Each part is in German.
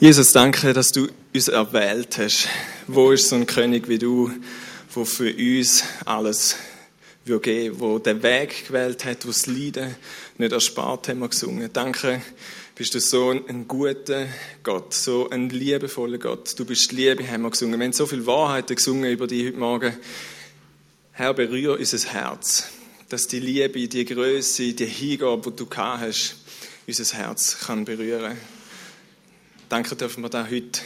Jesus, danke, dass du uns erwählt hast. Wo ist so ein König wie du, wo für uns alles will geben, wo den Weg gewählt hat, wo das Leiden nicht erspart haben wir gesungen. Danke, bist du so ein guter Gott, so ein liebevoller Gott. Du bist Liebe, haben wir gesungen. Wir haben so viel Wahrheiten gesungen über dich heute Morgen. Herr, berühre unser Herz, dass die Liebe, die Größe, die Hingabe, die du gehabt hast, unser Herz kann berühren. Danke, dürfen wir da heute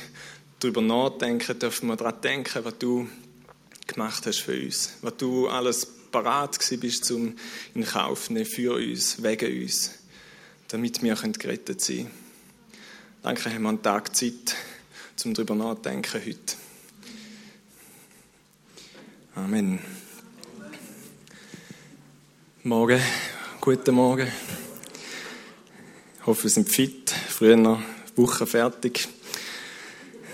darüber nachdenken, dürfen wir daran denken, was du gemacht hast für uns, was du alles parat bist zum in Kauf nehmen für uns, wegen uns, damit wir gerettet sein können. Danke, haben wir einen Tag Zeit, um darüber nachzudenken heute. Amen. Morgen, guten Morgen. Ich hoffe, wir sind fit. Früher noch Woche fertig.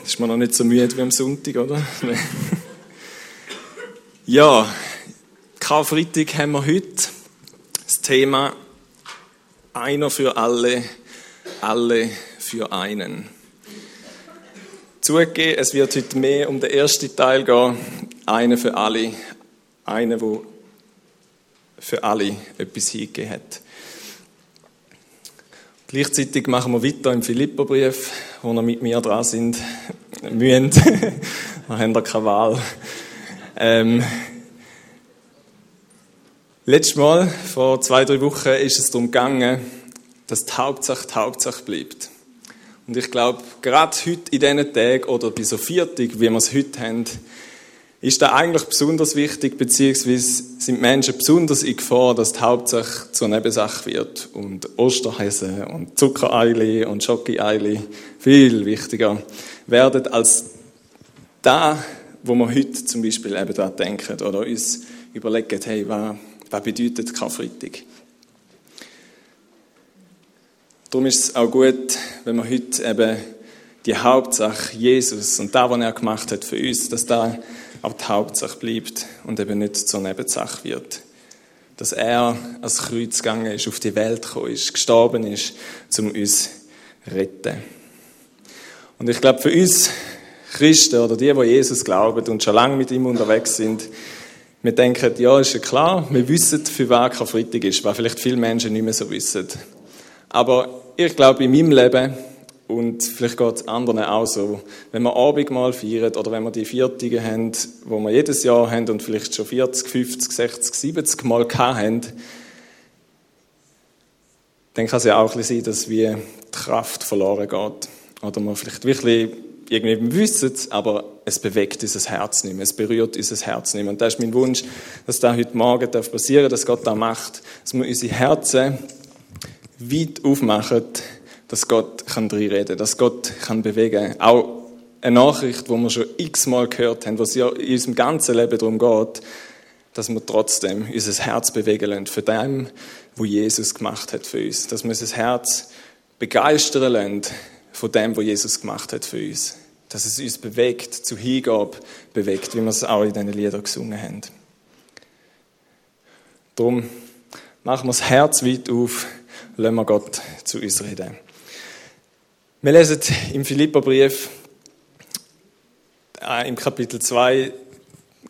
Ist man noch nicht so müde wie am Sonntag, oder? ja, Karfreitag haben wir heute das Thema Einer für alle, alle für einen. Zugegeben, es wird heute mehr um den ersten Teil gehen. Einer für alle, einer, der für alle etwas hingegeben hat. Gleichzeitig machen wir weiter im Philipperbrief, wo wir mit mir dran sind. Mühen. wir haben da keine Wahl. Ähm, letztes Mal, vor zwei, drei Wochen, ist es darum gegangen, dass die Hauptsache die Hauptsache bleibt. Und ich glaube, gerade heute in diesen Tagen oder bei so Viertig, wie wir es heute haben, ist da eigentlich besonders wichtig, beziehungsweise sind Menschen besonders in Gefahr, dass die Hauptsache zur Nebensache wird und Osterhäse und Zuckereili und Schokoeili viel wichtiger werden als da, wo wir heute zum Beispiel eben daran denken oder uns überlegen, hey, was, was bedeutet Karfreitag? Darum ist es auch gut, wenn wir heute eben die Hauptsache Jesus und da, was er gemacht hat für uns, dass da auch die Hauptsache bleibt und eben nicht zur Nebensache wird. Dass er als Kreuz gegangen ist, auf die Welt gekommen ist, gestorben ist, um uns zu retten. Und ich glaube, für uns Christen oder die, die Jesus glauben und schon lange mit ihm unterwegs sind, wir denken, ja, ist ja klar, wir wissen, für wen Karfreitag ist, was vielleicht viele Menschen nicht mehr so wissen. Aber ich glaube, in meinem Leben und vielleicht geht es anderen auch so. Wenn wir Abendmahl feiern oder wenn wir die Viertige haben, wo wir jedes Jahr haben und vielleicht schon 40, 50, 60, 70 Mal haben, dann kann es ja auch ein bisschen sein, dass wie die Kraft verloren geht. Oder man vielleicht wirklich irgendwie wissen aber es bewegt unser Herz nicht mehr, es berührt unser Herz nicht mehr. Und das ist mein Wunsch, dass das heute Morgen passieren darf, dass Gott das macht, dass wir unsere Herzen weit aufmachen, dass Gott kann reinreden dass Gott kann bewegen. Auch eine Nachricht, die wir schon x-mal gehört haben, was ja in unserem ganzen Leben darum geht, dass wir trotzdem unser Herz bewegen lassen für dem, was Jesus gemacht hat für uns. Dass wir unser Herz begeistern lassen von dem, was Jesus gemacht hat für uns. Dass es uns bewegt, zu Hingabe bewegt, wie wir es auch in diesen Liedern gesungen haben. Darum machen wir das Herz weit auf, lassen wir Gott zu uns reden. Wir lesen im Philipperbrief, äh, im Kapitel 2,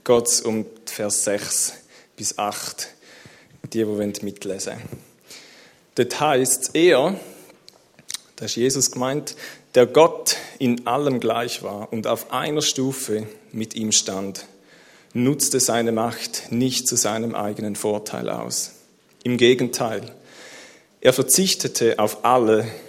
geht um Vers 6 bis 8, die, die mitlesen wollen. Dort heißt er, da ist Jesus gemeint, der Gott in allem gleich war und auf einer Stufe mit ihm stand, nutzte seine Macht nicht zu seinem eigenen Vorteil aus. Im Gegenteil, er verzichtete auf alle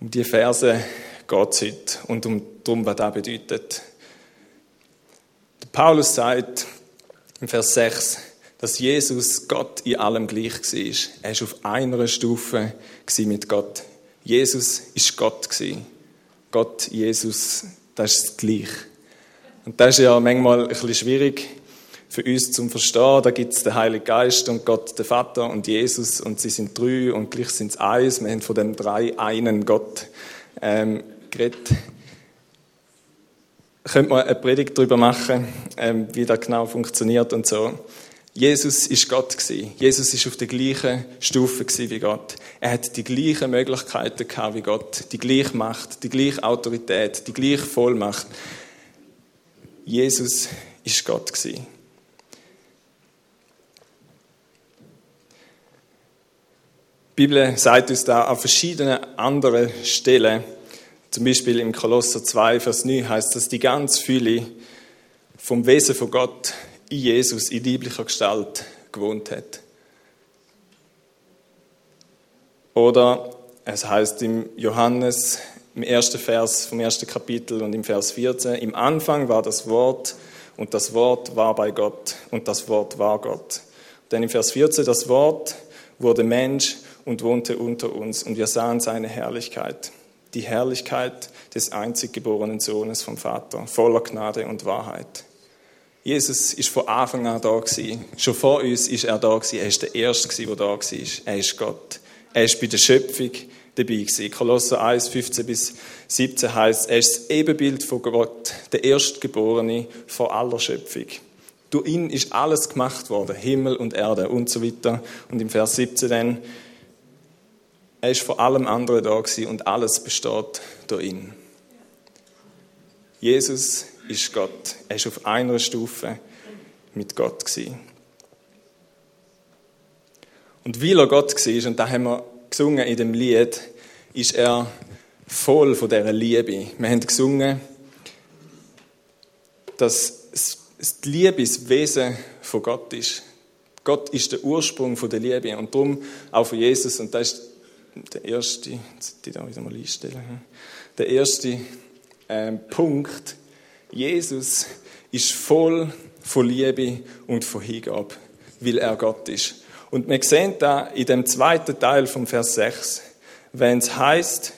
Um die Verse geht es heute und um darum, was das bedeutet. Der Paulus sagt im Vers 6, dass Jesus Gott in allem gleich war. Er war auf einer Stufe mit Gott. Jesus ist Gott. Gott, Jesus das ist gleich. Und das ist ja manchmal ein bisschen schwierig für uns zum Verstehen. Da gibt es den Heiligen Geist und Gott, den Vater und Jesus und sie sind drei und gleich sind es eins. Wir haben von dem drei einen Gott ähm, geredet. Könnte man eine Predigt darüber machen, ähm, wie das genau funktioniert und so. Jesus ist Gott gewesen. Jesus ist auf der gleichen Stufe wie Gott. Er hat die gleichen Möglichkeiten gehabt wie Gott, die gleiche Macht, die gleiche Autorität, die gleiche Vollmacht. Jesus ist Gott gewesen. Die Bibel sagt uns da an verschiedenen anderen Stellen, zum Beispiel im Kolosser 2, Vers 9 heißt, dass die ganz Fülle vom Wesen von Gott in Jesus in lieblicher Gestalt gewohnt hat. Oder es heißt im Johannes, im ersten Vers vom ersten Kapitel und im Vers 14, im Anfang war das Wort und das Wort war bei Gott und das Wort war Gott. Denn im Vers 14, das Wort wurde Mensch und wohnte unter uns und wir sahen seine Herrlichkeit. Die Herrlichkeit des einzig geborenen Sohnes vom Vater, voller Gnade und Wahrheit. Jesus ist von Anfang an da gewesen. Schon vor uns ist er da gewesen. Er ist der Erste der da war. Er ist Gott. Er ist bei der Schöpfung dabei gewesen. Kolosser 1, 15 bis 17 heißt, er ist das Ebenbild von Gott, der Erstgeborene vor aller Schöpfung. Durch ihn ist alles gemacht worden, Himmel und Erde und so weiter. Und im Vers 17 dann, er ist vor allem anderen da und alles besteht durch ihn. Jesus ist Gott. Er ist auf einer Stufe mit Gott. Und weil er Gott war, und da haben wir gesungen in dem Lied, ist er voll von dieser Liebe. Wir haben gesungen, dass die Liebe das Wesen von Gott ist. Gott ist der Ursprung von der Liebe und darum auch von Jesus. Und das ist der erste, die da wieder mal einstellen. Der erste ähm, Punkt, Jesus ist voll von Liebe und von Hingabe, weil er Gott ist. Und wir sehen da in dem zweiten Teil vom Vers 6, wenn es heißt,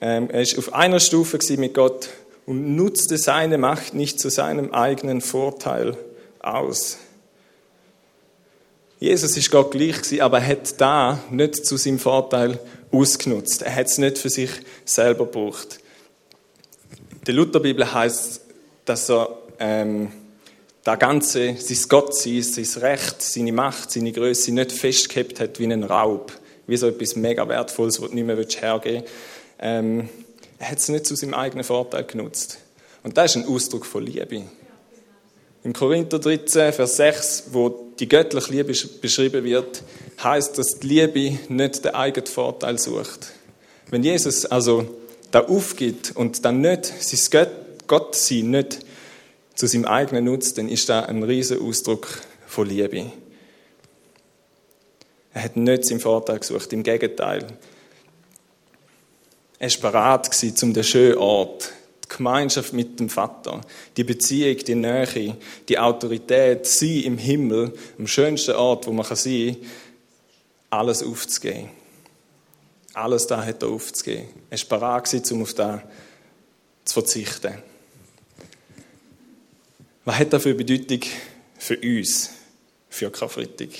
ähm, er ist auf einer Stufe mit Gott und nutzte seine Macht nicht zu seinem eigenen Vorteil aus. Jesus ist Gott gleich gewesen, aber er hat da nicht zu seinem Vorteil ausgenutzt. Er hat es nicht für sich selber gebraucht der Lutherbibel heißt, dass er ähm, das Ganze, sein Gottsein, sein Recht, seine Macht, seine Größe nicht festgehabt hat wie ein Raub, wie so etwas mega Wertvolles, das du nicht mehr hergeben willst. Ähm, er hat es nicht zu seinem eigenen Vorteil genutzt. Und das ist ein Ausdruck von Liebe. Im Korinther 13, Vers 6, wo die göttliche Liebe beschrieben wird, heißt, dass die Liebe nicht den eigenen Vorteil sucht. Wenn Jesus also da aufgibt und dann nicht sein Gottsein nicht zu seinem eigenen nutzt, dann ist das ein riesiger Ausdruck von Liebe. Er hat nicht seinen Vorteil gesucht, im Gegenteil. Er war bereit um den schönen Ort, Gemeinschaft mit dem Vater, die Beziehung, die Nähe, die Autorität, sie im Himmel, am schönsten Ort, wo man sein kann, alles aufzugeben. Alles da hat er aufzugeben. Er war bereit, um auf das zu verzichten. Was hat das für Bedeutung für uns, für Karfreitag?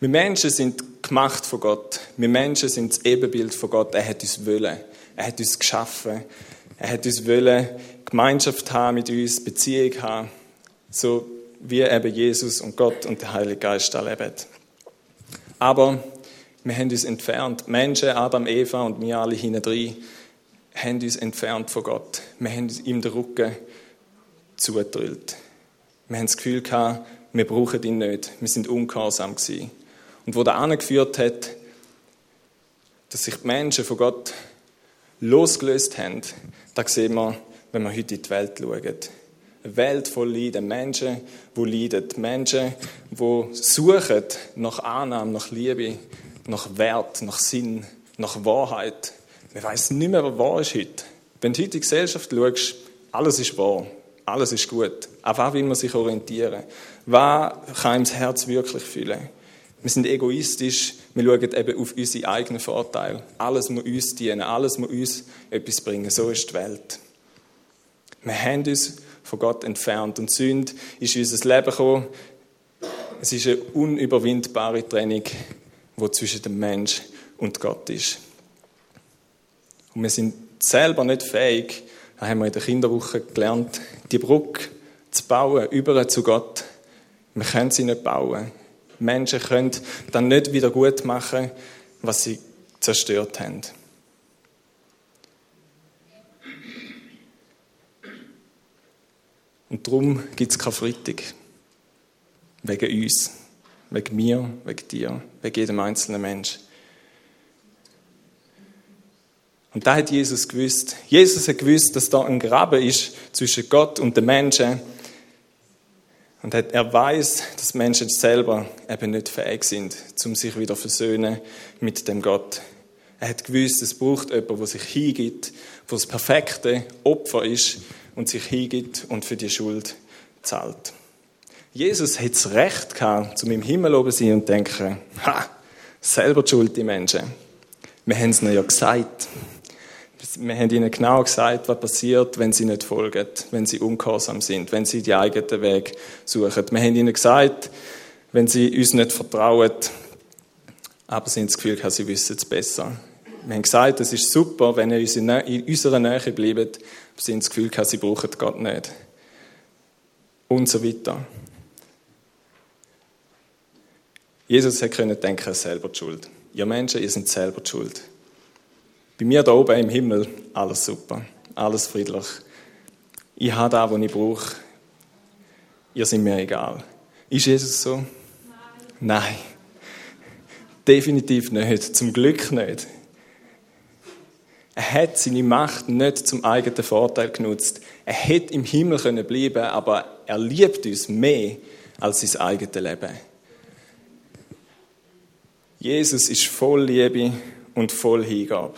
Wir Menschen sind gemacht von Gott. Wir Menschen sind das Ebenbild von Gott. Er hat uns wollen. Er hat uns geschaffen. Er hat uns wollen Gemeinschaft haben mit uns, Beziehung haben, so wie eben Jesus und Gott und der Heilige Geist erleben. Aber wir haben uns entfernt. Menschen, Adam, Eva und wir alle hinein haben uns entfernt von Gott. Wir haben ihm den Rücken zugedrückt. Wir haben das Gefühl gehabt, wir brauchen ihn nicht. Wir sind ungehorsam gewesen. Und wo der angeführt hat, dass sich die Menschen von Gott losgelöst haben, da sehen wir, wenn wir heute in die Welt schauen. Eine Welt voll Leiden, Menschen, die leiden, Menschen, die suchen nach Annahme, nach Liebe, nach Wert, nach Sinn, nach Wahrheit. Man weiß nicht mehr, was wahr ist heute. Wenn du heute in die Gesellschaft schaust, alles ist wahr, alles ist gut. Auf was will man sich orientieren? Was kann ihm das Herz wirklich fühlen? Wir sind egoistisch, wir schauen eben auf unsere eigenen Vorteile. Alles muss uns dienen, alles muss uns etwas bringen. So ist die Welt. Wir haben uns von Gott entfernt und Sünde ist in unser Leben gekommen. Es ist eine unüberwindbare Trennung, die zwischen dem Mensch und Gott ist. Und wir sind selber nicht fähig, das haben wir in der Kinderwoche gelernt, die Brücke zu bauen, über zu Gott. Wir können sie nicht bauen. Menschen können dann nicht wieder gut machen, was sie zerstört haben. Und darum gibt es keine Freitag. Wegen uns, wegen mir, wegen dir, wegen jedem einzelnen Menschen. Und da hat Jesus gewusst. Jesus hat gewusst, dass da ein Graben ist zwischen Gott und den Menschen. Und er weiß, dass Menschen selber eben nicht fähig sind, um sich wieder versöhnen mit dem Gott. Er hat gewusst, es braucht jemanden, der sich hingibt, der das perfekte Opfer ist und sich hingibt und für die Schuld zahlt. Jesus hat das Recht gehabt, zu meinem Himmel oben sein und denken, ha, selber die Schuld, die Menschen. Wir haben es ihnen ja gesagt. Wir haben ihnen genau gesagt, was passiert, wenn sie nicht folgen, wenn sie ungehorsam sind, wenn sie die eigenen Weg suchen. Wir haben ihnen gesagt, wenn sie uns nicht vertrauen, aber sie haben das Gefühl, sie wissen es besser. Wir haben gesagt, es ist super, wenn ihr in unserer Nähe bleibt, aber sie haben das Gefühl, sie brauchen Gott nicht. Und so weiter. Jesus hätte denken, er selber die Schuld. Ihr Menschen, ihr seid selber die Schuld. Bei mir da oben im Himmel, alles super, alles friedlich. Ich habe das, was ich brauche. Ihr seid mir egal. Ist Jesus so? Nein. Nein. Definitiv nicht. Zum Glück nicht. Er hat seine Macht nicht zum eigenen Vorteil genutzt. Er hätte im Himmel können bleiben, aber er liebt uns mehr als sein eigenes Leben. Jesus ist voll Liebe und voll Hingabe.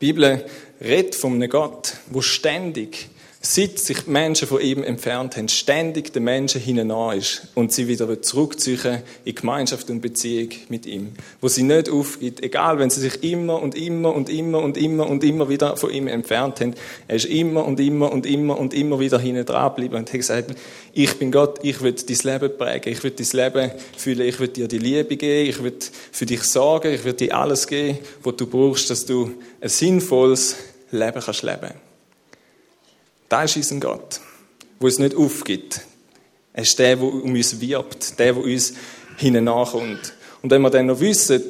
Die Bibel redet von einem Gott, wo ständig seit sich die Menschen von ihm entfernt haben, ständig den Menschen hinein ist und sie wieder zurückziehen in Gemeinschaft und Beziehung mit ihm. Wo sie nicht aufgibt, egal wenn sie sich immer und immer und immer und immer und immer wieder von ihm entfernt haben. Er ist immer und immer und immer und immer wieder hinten dran geblieben und hat gesagt, ich bin Gott, ich will dein Leben prägen, ich will dein Leben fühlen, ich will dir die Liebe geben, ich will für dich sorgen, ich will dir alles geben, was du brauchst, dass du ein sinnvolles Leben kannst leben. Das ist unser Gott, der uns nicht aufgibt. Er ist der, der um uns wirbt, der, der uns hineinkommt. Und wenn wir dann noch wissen,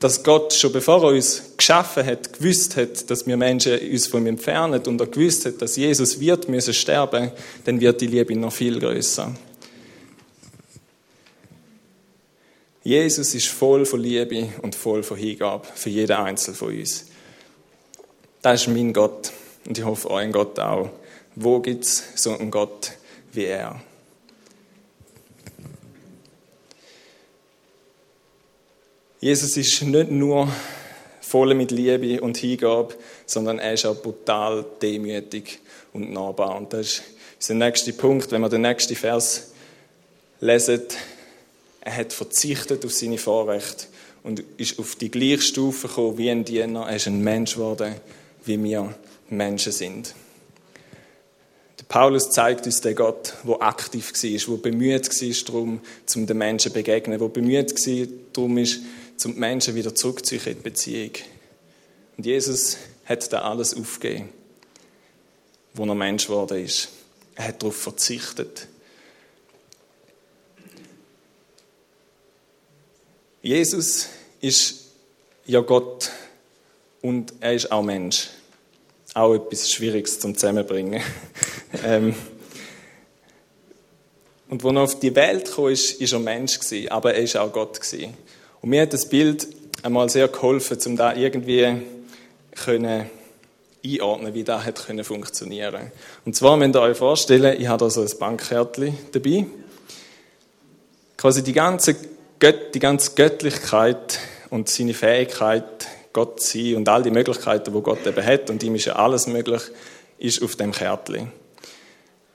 dass Gott schon bevor er uns geschaffen hat, gewusst hat, dass wir Menschen uns von ihm entfernen und er gewusst hat, dass Jesus wird müssen sterben, dann wird die Liebe noch viel größer. Jesus ist voll von Liebe und voll von Hingabe für jeden Einzelnen von uns. Das ist mein Gott und ich hoffe euren Gott auch. Wo gibt es so einen Gott wie er? Jesus ist nicht nur voll mit Liebe und Hingabe, sondern er ist auch brutal demütig und nahbar. Und das ist der nächste Punkt, wenn wir den nächsten Vers lesen. Er hat verzichtet auf seine Vorrechte und ist auf die gleiche Stufe gekommen wie ein Diener. Er ist ein Mensch geworden, wie wir Menschen sind. Paulus zeigt uns den Gott, der aktiv war, der bemüht war darum, zum den Menschen zu begegnen, der bemüht war darum, ist, zum Menschen wieder zurückzuziehen in die Beziehung. Und Jesus hat da alles aufgegeben, wo er Mensch geworden ist. Er hat darauf verzichtet. Jesus ist ja Gott und er ist auch Mensch auch etwas Schwieriges zum Zusammenbringen. ähm, und als er auf die Welt kam, ist, ist er Mensch gewesen, aber er ist auch Gott gewesen. Und mir hat das Bild einmal sehr geholfen, um da irgendwie können einordnen, wie das hat können funktionieren. Und zwar müsst ihr euch vorstellen, ich habe da so ein Bankkärtchen dabei. Quasi die ganze, Gött, die ganze Göttlichkeit und seine Fähigkeit Gott sein und all die Möglichkeiten, wo Gott eben hat, und ihm ist ja alles möglich, ist auf dem Kärtchen.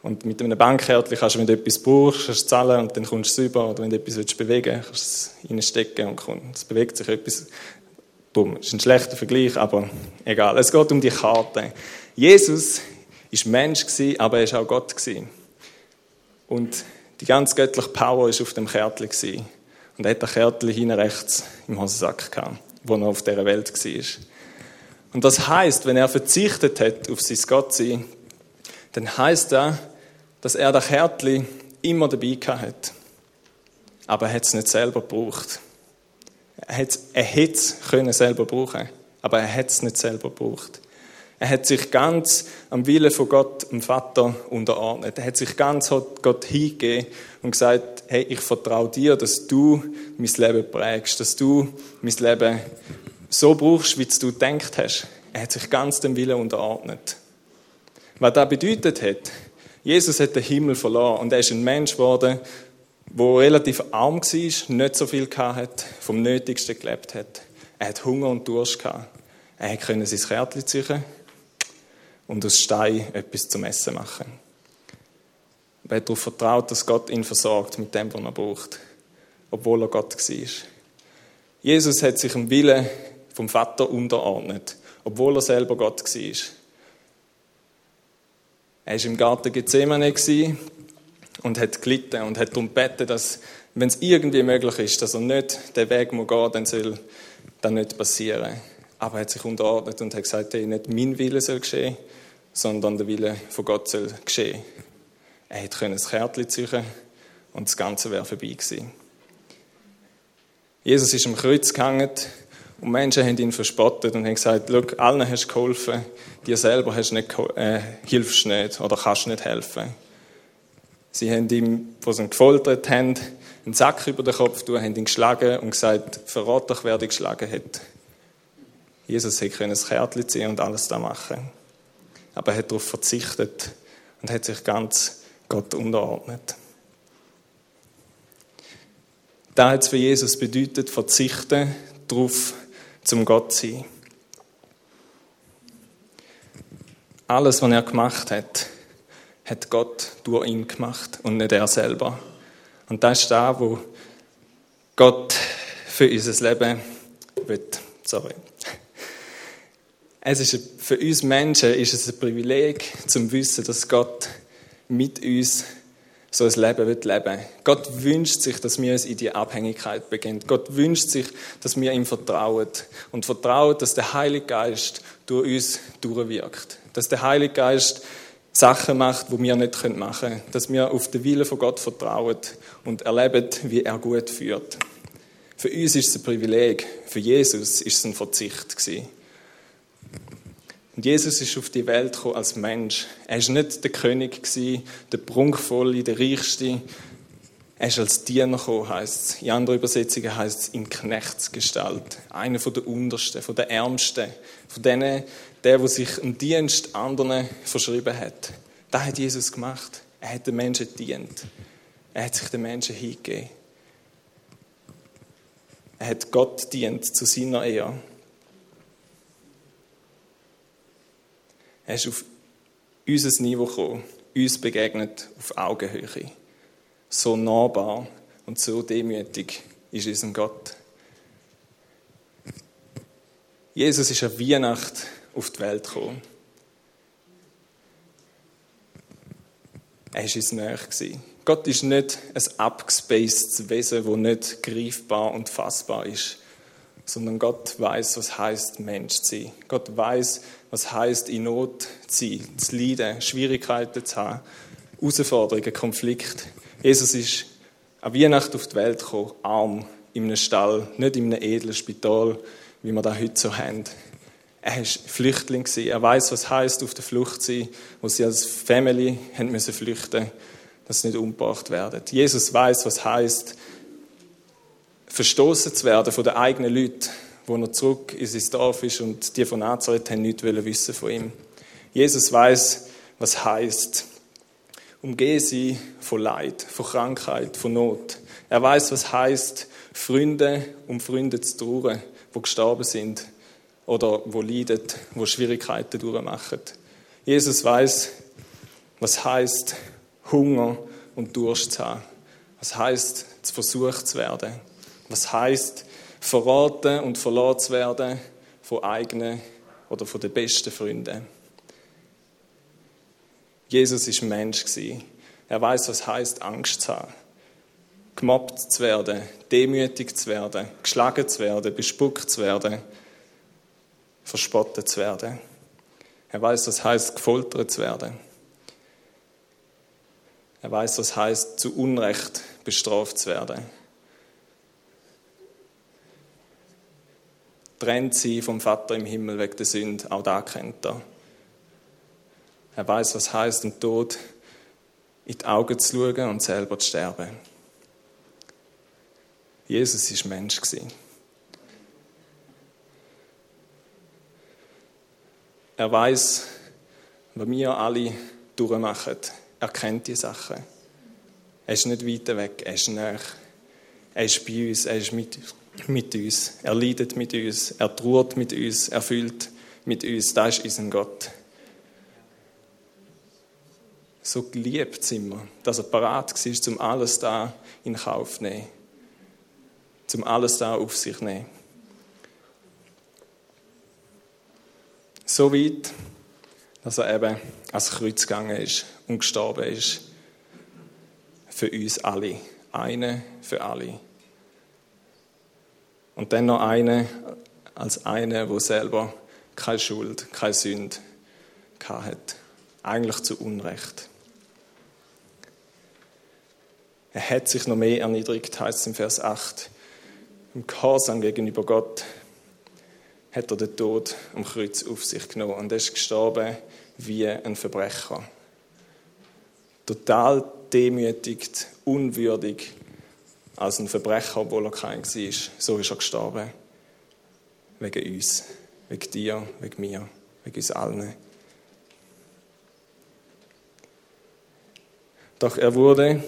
Und mit einem Bankkärtchen kannst du, wenn du etwas brauchst, kannst du zahlen und dann kommst du es. Oder wenn du etwas willst bewegen willst, kannst du es reinstecken und es bewegt sich etwas. Bumm. Ist ein schlechter Vergleich, aber egal. Es geht um die Karte. Jesus war Mensch, aber er war auch Gott. Und die ganze göttliche Power war auf dem Kärtchen. Und er hat das Kärtchen hinten rechts im Hosensack gehabt, wo er auf dieser Welt war. Und das heißt, wenn er verzichtet hat auf sein Gottsein, dann heißt das, dass er das Kärtchen immer dabei hat. Aber er hat es nicht selber gebraucht. Er hätte es selber brauchen, aber er hat es nicht selber gebraucht. Er hat sich ganz am Willen von Gott, dem Vater, unterordnet. Er hat sich ganz Gott hingegeben und gesagt, hey, ich vertraue dir, dass du mein Leben prägst, dass du mein Leben so brauchst, wie du gedacht hast. Er hat sich ganz dem Willen unterordnet. Was das bedeutet hat, Jesus hat den Himmel verloren und er ist ein Mensch geworden, der relativ arm war, nicht so viel hatte, vom Nötigsten gelebt hat. Er hat Hunger und Durst gehabt. Er konnte sein Kärtchen ziehen und aus Stein etwas zum Essen machen. Er hat darauf vertraut, dass Gott ihn versorgt mit dem, was er braucht, obwohl er Gott war. Jesus hat sich im Willen vom Vater unterordnet, obwohl er selber Gott war. Er war im Garten Gethsemane und hat gelitten und hat darum gebeten, dass, wenn es irgendwie möglich ist, dass er nicht den Weg muss gehen, dann soll das nicht passieren. Aber er hat sich unterordnet und hat gesagt, hey, nicht mein Wille soll geschehen, sondern der Wille von Gott soll geschehen. Er hätte das Kärtchen ziehen und das Ganze wäre vorbei gewesen. Jesus ist am Kreuz gehangen und Menschen haben ihn verspottet und haben gesagt, Schau, allen hast du geholfen, dir selber hast nicht, äh, hilfst nicht oder kannst nicht helfen. Sie haben ihm, wo sie ihn gefoltert haben, einen Sack über den Kopf tun, haben ihn geschlagen und gesagt, verrat doch, wer dich geschlagen hat. Jesus hätte das Kärtchen ziehen und alles da machen aber er hat darauf verzichtet und hat sich ganz Gott unterordnet. Da hat es für Jesus bedeutet, verzichten darauf, zum Gott zu sein. Alles, was er gemacht hat, hat Gott durch ihn gemacht und nicht er selber. Und das ist da, wo Gott für unser Leben will. Sorry. Es ist für uns Menschen ist es ein Privileg, zum Wissen, dass Gott mit uns so ein Leben wird leben. Gott wünscht sich, dass wir uns in die Abhängigkeit beginnen. Gott wünscht sich, dass wir ihm vertrauen und vertrauen, dass der Heilige Geist durch uns durchwirkt. Dass der Heilige Geist Sachen macht, die wir nicht machen können. Dass wir auf den Willen von Gott vertrauen und erleben, wie er gut führt. Für uns ist es ein Privileg, für Jesus ist es ein Verzicht gewesen. Und Jesus ist auf die Welt gekommen als Mensch. Er war nicht der König, der Prunkvolle, der Reichste. Er ist als Diener gekommen, heisst es. In anderen Übersetzungen heisst es in Knechtsgestalt. Einer von der Untersten, von der Ärmsten. Von denen, der, der sich im Dienst anderen verschrieben hat. Das hat Jesus gemacht. Er hat den Menschen dient. Er hat sich den Menschen hingegeben. Er hat Gott dient zu seiner Ehre. Er ist auf unser Niveau gekommen, uns begegnet auf Augenhöhe. So nahbar und so demütig ist unser Gott. Jesus ist an Weihnacht auf die Welt gekommen. Er war uns näher. Gott ist nicht ein abgespacedes Wesen, das nicht greifbar und fassbar ist, sondern Gott weiß, was heißt Mensch zu sein. Gott weiß, was heißt in Not zu sein, zu leiden, Schwierigkeiten zu haben, Herausforderungen, Konflikte. Jesus ist an Weihnachten auf die Welt gekommen, arm, in einem Stall, nicht in einem edlen Spital, wie wir da heute so haben. Er war Flüchtling. Er weiß, was heißt auf der Flucht sein, wo sie als Family haben müssen flüchten, dass sie nicht umgebracht werden. Jesus weiß, was heißt verstoßen zu werden von den eigenen Leuten, wo er zurück in sein Dorf ist und die von Nazareth haben nichts wissen von ihm. Jesus weiß, was heißt umgehe sie von Leid, von Krankheit, von Not. Er weiß, was heißt Freunde um Freunde zu trauern, wo gestorben sind oder wo leiden, wo Schwierigkeiten durchmachen. Jesus weiß, was heißt Hunger und Durst zu haben. Was heißt, zu versucht zu werden? Was heißt, verraten und verloren zu werden von eigenen oder von den besten Freunden? Jesus ist Mensch Er weiß, was heißt, Angst zu haben, gemobbt zu werden, demütig zu werden, geschlagen zu werden, bespuckt zu werden, verspottet zu werden. Er weiß, was heißt, gefoltert zu werden. Er weiß, was heißt, zu Unrecht bestraft zu werden. Trennt sie vom Vater im Himmel wegen der Sünde, auch da kennt er. Er weiß, was heißt, dem Tod in die Augen zu schauen und selber zu sterben. Jesus ist Mensch Er weiß, was wir alle durchmachen. Er kennt die Sachen. Er ist nicht weit weg, er ist näher. Er ist bei uns, er ist mit, mit uns. Er leidet mit uns, er trauert mit uns, er fühlt mit uns. Das ist unser Gott. So geliebt sind wir, dass er parat war, um alles da in Kauf zu nehmen. Um alles da auf sich zu nehmen. So weit, dass er eben ans Kreuz gegangen ist und gestorben ist. Für uns alle. Eine für alle. Und dann noch eine als eine, wo selber keine Schuld, keine Sünde hat. Eigentlich zu Unrecht. Er hat sich noch mehr erniedrigt, heißt es im Vers 8. Im Gehorsam gegenüber Gott hat er den Tod am Kreuz auf sich genommen und ist gestorben wie ein Verbrecher. Total demütigt, unwürdig als ein Verbrecher, obwohl er kein war. So ist er gestorben. Wegen uns, wegen dir, wegen mir, wegen uns allen. Doch er wurde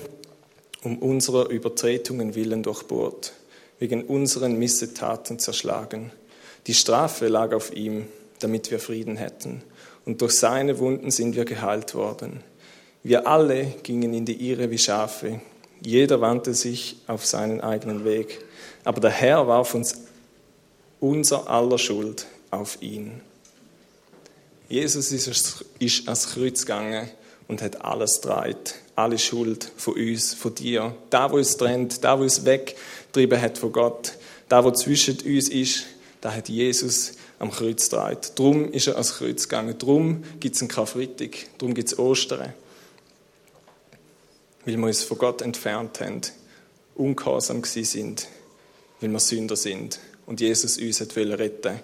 um unserer Übertretungen willen durchbohrt, wegen unseren Missetaten zerschlagen. Die Strafe lag auf ihm, damit wir Frieden hätten und durch seine Wunden sind wir geheilt worden. Wir alle gingen in die Irre wie Schafe, jeder wandte sich auf seinen eigenen Weg, aber der Herr warf uns unser aller Schuld auf ihn. Jesus ist ans Kreuz gegangen und hat alles dreit, alle Schuld von uns, von dir, da wo uns trennt, da wo uns weggetrieben hat von Gott, da wo zwischen uns ist, da hat Jesus am Kreuz dreht. Darum ist er ans Kreuz gegangen. Darum gibt es einen Karfreitag. Darum gibt es Ostern. Weil wir uns von Gott entfernt haben, ungehorsam sind, weil wir Sünder sind und Jesus uns hat retten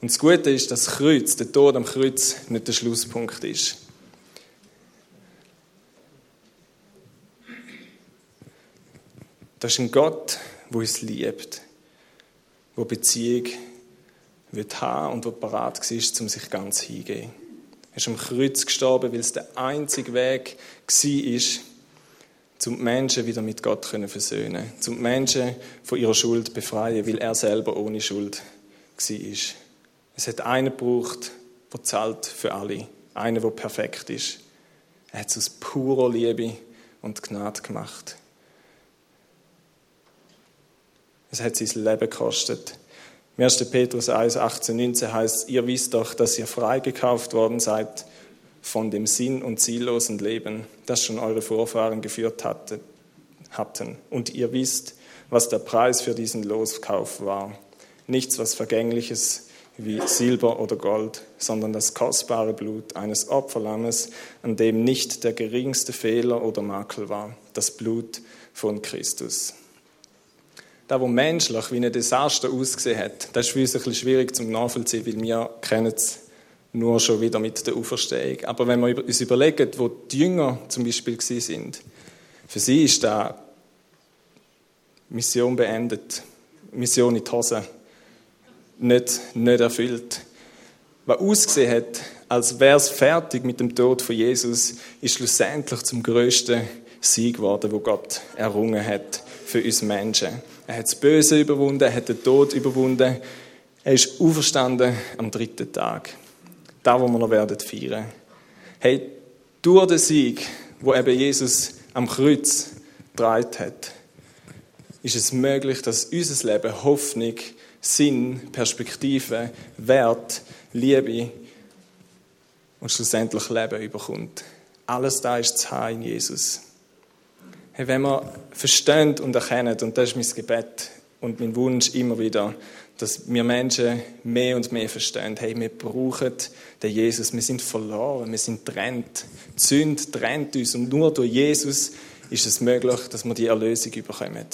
Und das Gute ist, dass das Kreuz, der Tod am Kreuz, nicht der Schlusspunkt ist. Das ist ein Gott, der uns liebt wo Beziehung wird haben und wo parat war, um sich ganz hingehen. Er ist am Kreuz gestorben, weil es der einzige Weg war, um die Menschen wieder mit Gott zu versöhnen, um die Menschen von ihrer Schuld befreien, weil er selber ohne Schuld war. Es hat einen gebraucht, der zahlt für alle, einen, der perfekt ist. Er hat es aus purer Liebe und Gnade gemacht. Es hat sein Leben gekostet. Im 1. Petrus 1, 18, 19 heißt, ihr wisst doch, dass ihr freigekauft worden seid von dem sinn- und ziellosen Leben, das schon eure Vorfahren geführt hatte, hatten. Und ihr wisst, was der Preis für diesen Loskauf war. Nichts, was vergängliches wie Silber oder Gold, sondern das kostbare Blut eines Opferlammes, an dem nicht der geringste Fehler oder Makel war, das Blut von Christus das, was menschlich wie ein Desaster ausgesehen hat, das ist für uns ein bisschen schwierig zum nachvollziehen, weil wir kennen es nur schon wieder mit der Auferstehung. Aber wenn wir uns überlegen, wo die Jünger zum Beispiel sind, für sie ist da Mission beendet, Mission in die Hose, nicht, nicht erfüllt. Was ausgesehen hat, als wäre es fertig mit dem Tod von Jesus, ist schlussendlich zum größten Sieg geworden, wo Gott errungen hat für uns Menschen. Er hat das Böse überwunden, er hat den Tod überwunden. Er ist auferstanden am dritten Tag. Da, wo wir noch werden feiern. Hey, durch den Sieg, wo eben Jesus am Kreuz getragen hat, ist es möglich, dass unser Leben Hoffnung, Sinn, Perspektive, Wert, Liebe und schlussendlich Leben überkommt. Alles da ist zu haben in Jesus. Hey, wenn wir verstehen und erkennen, und das ist mein Gebet und mein Wunsch immer wieder, dass wir Menschen mehr und mehr verstehen, hey, wir brauchen den Jesus, wir sind verloren, wir sind trennt. Die Sünde trennt uns und nur durch Jesus ist es möglich, dass wir die Erlösung bekommen.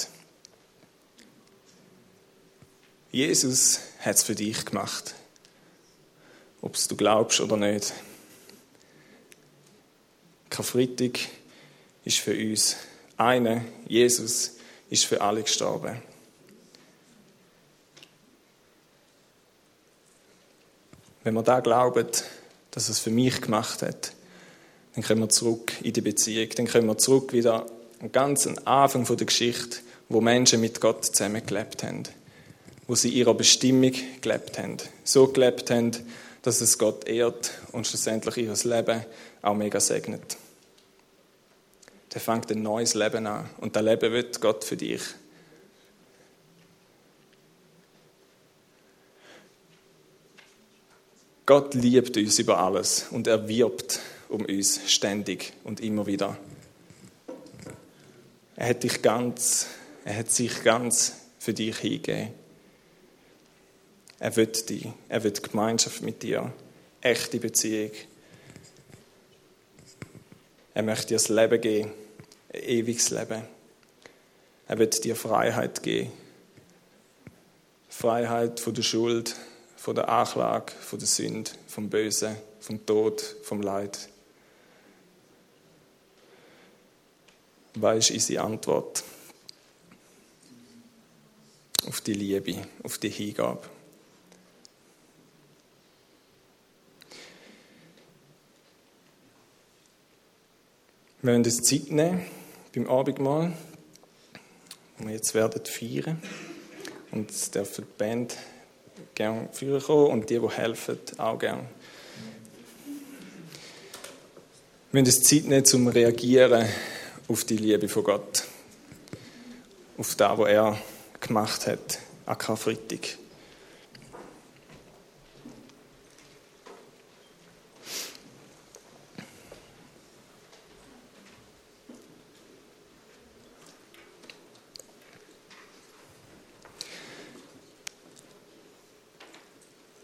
Jesus hat es für dich gemacht. Ob es du glaubst oder nicht. Karfreitag ist für uns eine, Jesus ist für alle gestorben. Wenn wir da glauben, dass es für mich gemacht hat, dann kommen wir zurück in die Beziehung. Dann kommen wir zurück wieder am ganzen Anfang der Geschichte, wo Menschen mit Gott zusammengelebt haben. Wo sie ihrer Bestimmung gelebt haben. So gelebt haben, dass es Gott ehrt und schlussendlich ihr Leben auch mega segnet. Der fängt ein neues Leben an und das Leben wird Gott für dich. Gott liebt uns über alles und er wirbt um uns ständig und immer wieder. Er hat dich ganz, er hat sich ganz für dich hingegeben. Er wird dich, er wird Gemeinschaft mit dir, echte Beziehung. Er möchte dir das Leben geben, ewiges Leben. Er wird dir Freiheit geben. Freiheit von der Schuld, von der Anklage, von der Sünde, vom Bösen, vom Tod, vom Leid. Was ist unsere Antwort auf die Liebe, auf die Hingabe? Wir wollen uns Zeit nehmen beim Abendmahl, wo wir jetzt werden feiern. Und es dürfen die Band gerne führen kommen und die, die helfen, auch gerne. Wir müssen uns Zeit nehmen, zum Reagieren auf die Liebe von Gott. Auf das, was er gemacht hat an Karfreitag.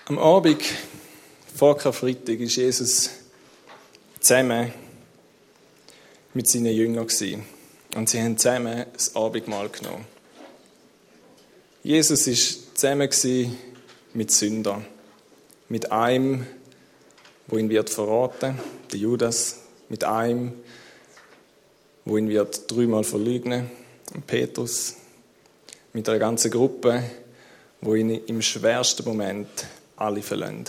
Am Abend vor Karfreitag ist Jesus zusammen mit seinen Jüngern und sie haben zusammen das Abendmahl genommen. Jesus ist zusammen mit Sündern, mit einem, wo ihn wird verraten, der Judas, mit einem, wo ihn wird dreimal verleugnen, Petrus, mit einer ganzen Gruppe, wo ihn im schwersten Moment alle verlassen.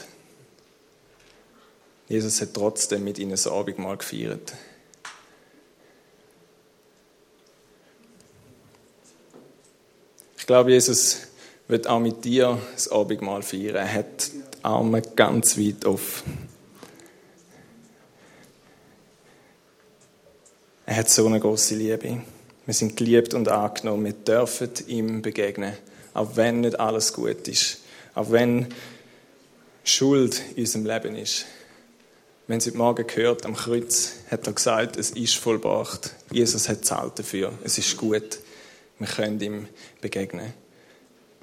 Jesus hat trotzdem mit ihnen das Abendmahl gefeiert. Ich glaube, Jesus wird auch mit dir das Abendmahl feiern. Er hat die Arme ganz weit offen. Er hat so eine große Liebe. Wir sind geliebt und angenommen. Wir dürfen ihm begegnen, auch wenn nicht alles gut ist. Auch wenn Schuld in unserem Leben ist. Wenn Sie heute Morgen gehört, am Kreuz hat er gesagt, es ist vollbracht. Jesus hat zahlt dafür. Es ist gut. Wir können ihm begegnen.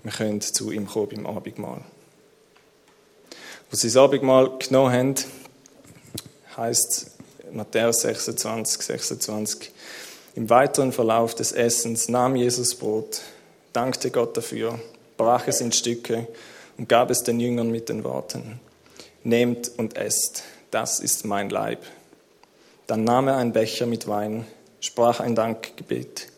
Wir können zu ihm kommen beim Abendmahl. Als sie das Abendmahl genommen haben, heißt Matthäus 26, 26, im weiteren Verlauf des Essens nahm Jesus Brot, dankte Gott dafür, brach es in Stücke und gab es den Jüngern mit den Worten, Nehmt und esst, das ist mein Leib. Dann nahm er einen Becher mit Wein, sprach ein Dankgebet,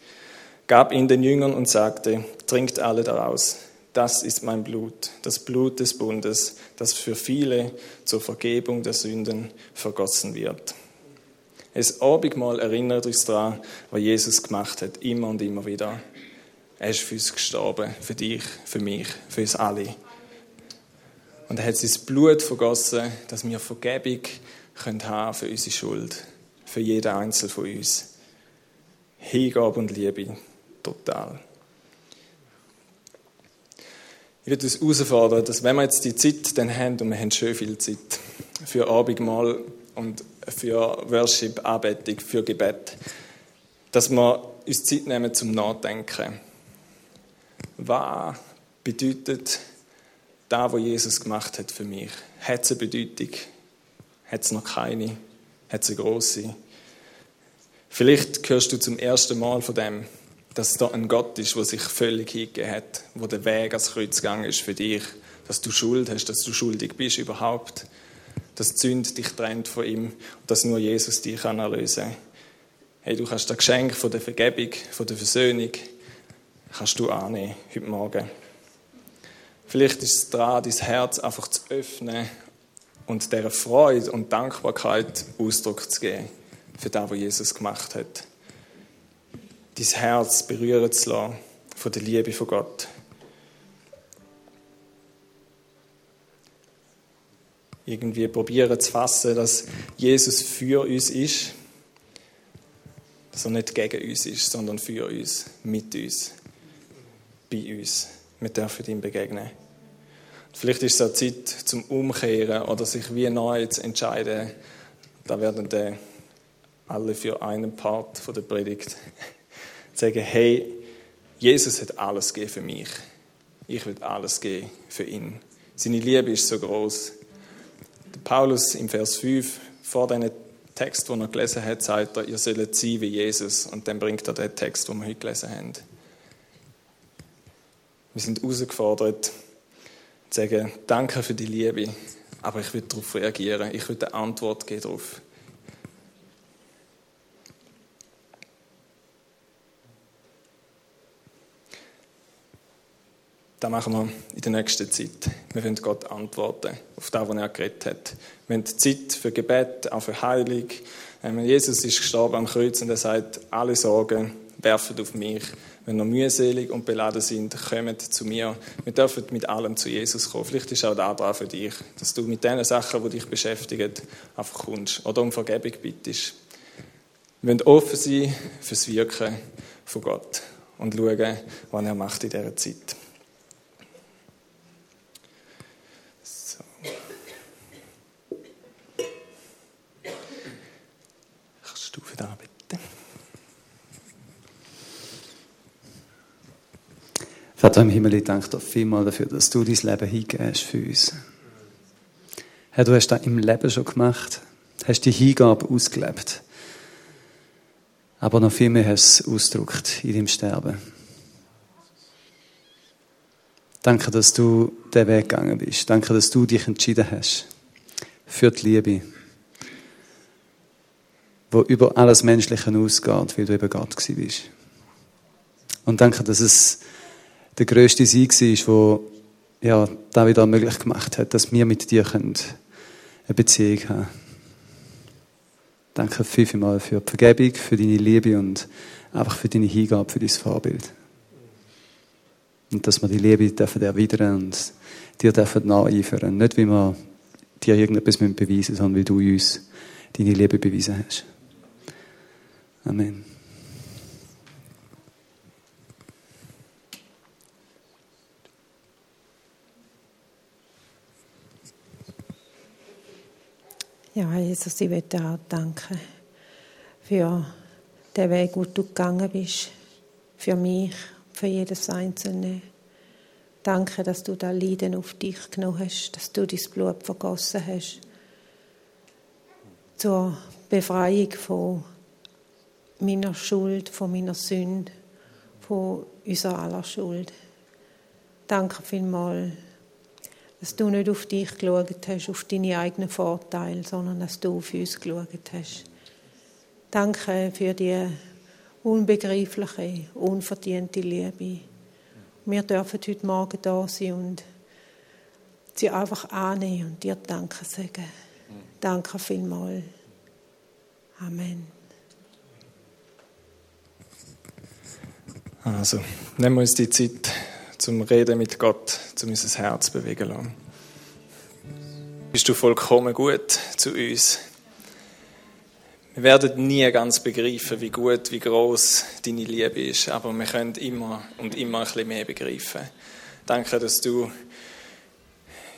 gab ihn den Jüngern und sagte, Trinkt alle daraus, das ist mein Blut, das Blut des Bundes, das für viele zur Vergebung der Sünden vergossen wird. Es Abendmahl erinnert uns daran, was Jesus gemacht hat, immer und immer wieder. Er ist für uns gestorben, für dich, für mich, für uns alle. Und er hat sein Blut vergossen, dass wir Vergebung können haben für unsere Schuld. für jeden Einzelnen von uns. Hingabe und Liebe, total. Ich würde uns herausfordern, dass wenn wir jetzt die Zeit dann haben, und wir haben schön viel Zeit für Abendmahl und für Worship, Anbetung, für Gebet, dass wir uns Zeit nehmen zum Nachdenken. Was bedeutet das, was Jesus gemacht hat für mich? Hat es eine Bedeutung? Hat es noch keine? Hat es eine grosse? Vielleicht hörst du zum ersten Mal von dem, dass da ein Gott ist, der sich völlig hingegeben hat, wo der Weg ans Kreuz gegangen ist für dich, dass du Schuld hast, dass du schuldig bist überhaupt, dass die Sünde dich trennt von ihm und dass nur Jesus dich kann erlösen kann. Hey, du kannst das Geschenk von der Vergebung, von der Versöhnung, kannst du annehmen heute Morgen. Vielleicht ist es dran, dein Herz einfach zu öffnen und dieser Freude und Dankbarkeit Ausdruck zu geben für das, was Jesus gemacht hat. Dein Herz berühren zu lassen von der Liebe von Gott. Irgendwie probieren zu fassen, dass Jesus für uns ist, dass er nicht gegen uns ist, sondern für uns, mit uns, bei uns. Wir dürfen ihm begegnen. Vielleicht ist es auch Zeit zum Umkehren oder sich wie neu zu entscheiden. Da werden dann alle für einen Part der Predigt sagen, hey, Jesus hat alles gegeben für mich. Ich will alles geben für ihn. Seine Liebe ist so groß. Paulus im Vers 5 vor diesem Text, den er gelesen hat, sagt er, ihr sollt sein wie Jesus. Und dann bringt er den Text, den wir heute gelesen haben. Wir sind herausgefordert, zu sagen, danke für die Liebe, aber ich will darauf reagieren. Ich will eine Antwort geben darauf. Das machen wir in der nächsten Zeit. Wir wollen Gott antworten auf das, was er geredet hat. Wir haben Zeit für Gebet, auch für Heilung. Ähm, Jesus ist gestorben am Kreuz und er sagt, alle Sorgen werfen auf mich. Wenn ihr mühselig und beladen sind, kommt zu mir. Wir dürfen mit allem zu Jesus kommen. Vielleicht ist auch da dran für dich, dass du mit den Sachen, die dich beschäftigen, einfach kommst oder um Vergebung bittest. Wir wollen offen sein fürs Wirken von Gott und schauen, was er macht in dieser Zeit. Vater im Himmel, ich danke dir vielmal dafür, dass du dein Leben hingehst für uns. Herr, du hast das im Leben schon gemacht, hast die Hingabe ausgelebt. Aber noch viel mehr hast du es ausgedrückt in deinem Sterben. Danke, dass du den Weg gegangen bist. Danke, dass du dich entschieden hast für die Liebe, wo über alles Menschliche ausgeht, weil du eben Gott bist. Und danke, dass es der grösste Sieg war, der ja, da wieder möglich gemacht hat, dass wir mit dir eine Beziehung haben Danke vielmals für die Vergebung, für deine Liebe und einfach für deine Hingabe, für dein Vorbild. Und dass wir die Liebe dürfen erwidern und dir dürfen nacheifern. Nicht, wie wir dir irgendetwas beweisen müssen, sondern wie du uns deine Liebe bewiesen hast. Amen. Ja, Jesus, ich möchte dir auch danken für den Weg, wo du gegangen bist, für mich, für jedes Einzelne. Danke, dass du da Leiden auf dich genommen hast, dass du dein Blut vergossen hast zur Befreiung von meiner Schuld, von meiner Sünde, von unserer aller Schuld. Danke vielmals dass du nicht auf dich geschaut hast, auf deine eigenen Vorteile, sondern dass du auf uns geschaut hast. Danke für die unbegreifliche, unverdiente Liebe. Wir dürfen heute Morgen da sein und sie einfach annehmen und dir Danke sagen. Danke vielmals. Amen. Also, nehmen wir uns die Zeit zum Reden mit Gott, zum unser Herz bewegen lassen. Bist du vollkommen gut zu uns? Wir werden nie ganz begreifen, wie gut, wie groß deine Liebe ist, aber wir können immer und immer ein bisschen mehr begreifen. Danke, dass du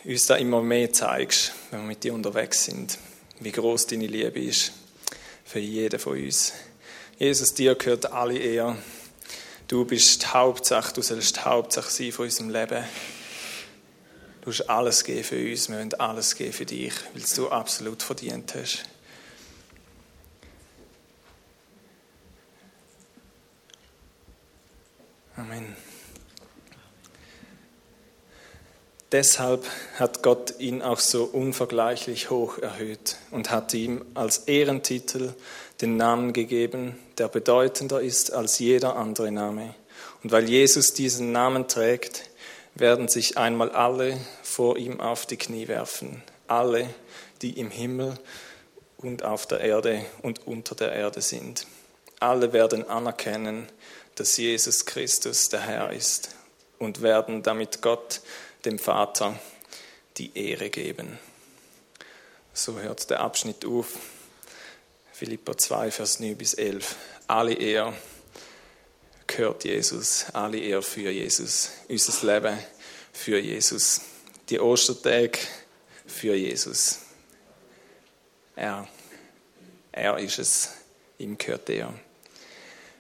uns da immer mehr zeigst, wenn wir mit dir unterwegs sind, wie groß deine Liebe ist für jeden von uns. Jesus, dir gehört alle Ehre. Du bist die Hauptsache, du sollst die Hauptsache sein von unserem Leben. Du hast alles geben für uns, wir wollen alles geben für dich, weil du absolut verdient hast. Amen. Deshalb hat Gott ihn auch so unvergleichlich hoch erhöht und hat ihm als Ehrentitel den Namen gegeben, der bedeutender ist als jeder andere Name. Und weil Jesus diesen Namen trägt, werden sich einmal alle vor ihm auf die Knie werfen, alle, die im Himmel und auf der Erde und unter der Erde sind. Alle werden anerkennen, dass Jesus Christus der Herr ist und werden damit Gott, dem Vater, die Ehre geben. So hört der Abschnitt auf. Philippa 2, Vers 9 bis 11. Alle Ehre gehört Jesus, alle Ehre für Jesus, unser Leben für Jesus, die Ostertage für Jesus. Er, er ist es, ihm gehört er.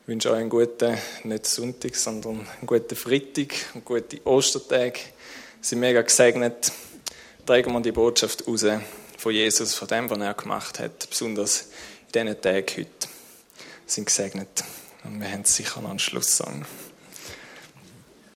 Ich wünsche euch einen guten, nicht Sonntag, sondern einen guten Freitag und gute Ostertage. Sind mega gesegnet. Tragen wir die Botschaft raus von Jesus, von dem, was er gemacht hat, besonders in diesen Tagen heute. Sind gesegnet. Und wir haben sicher noch einen Schlusssong.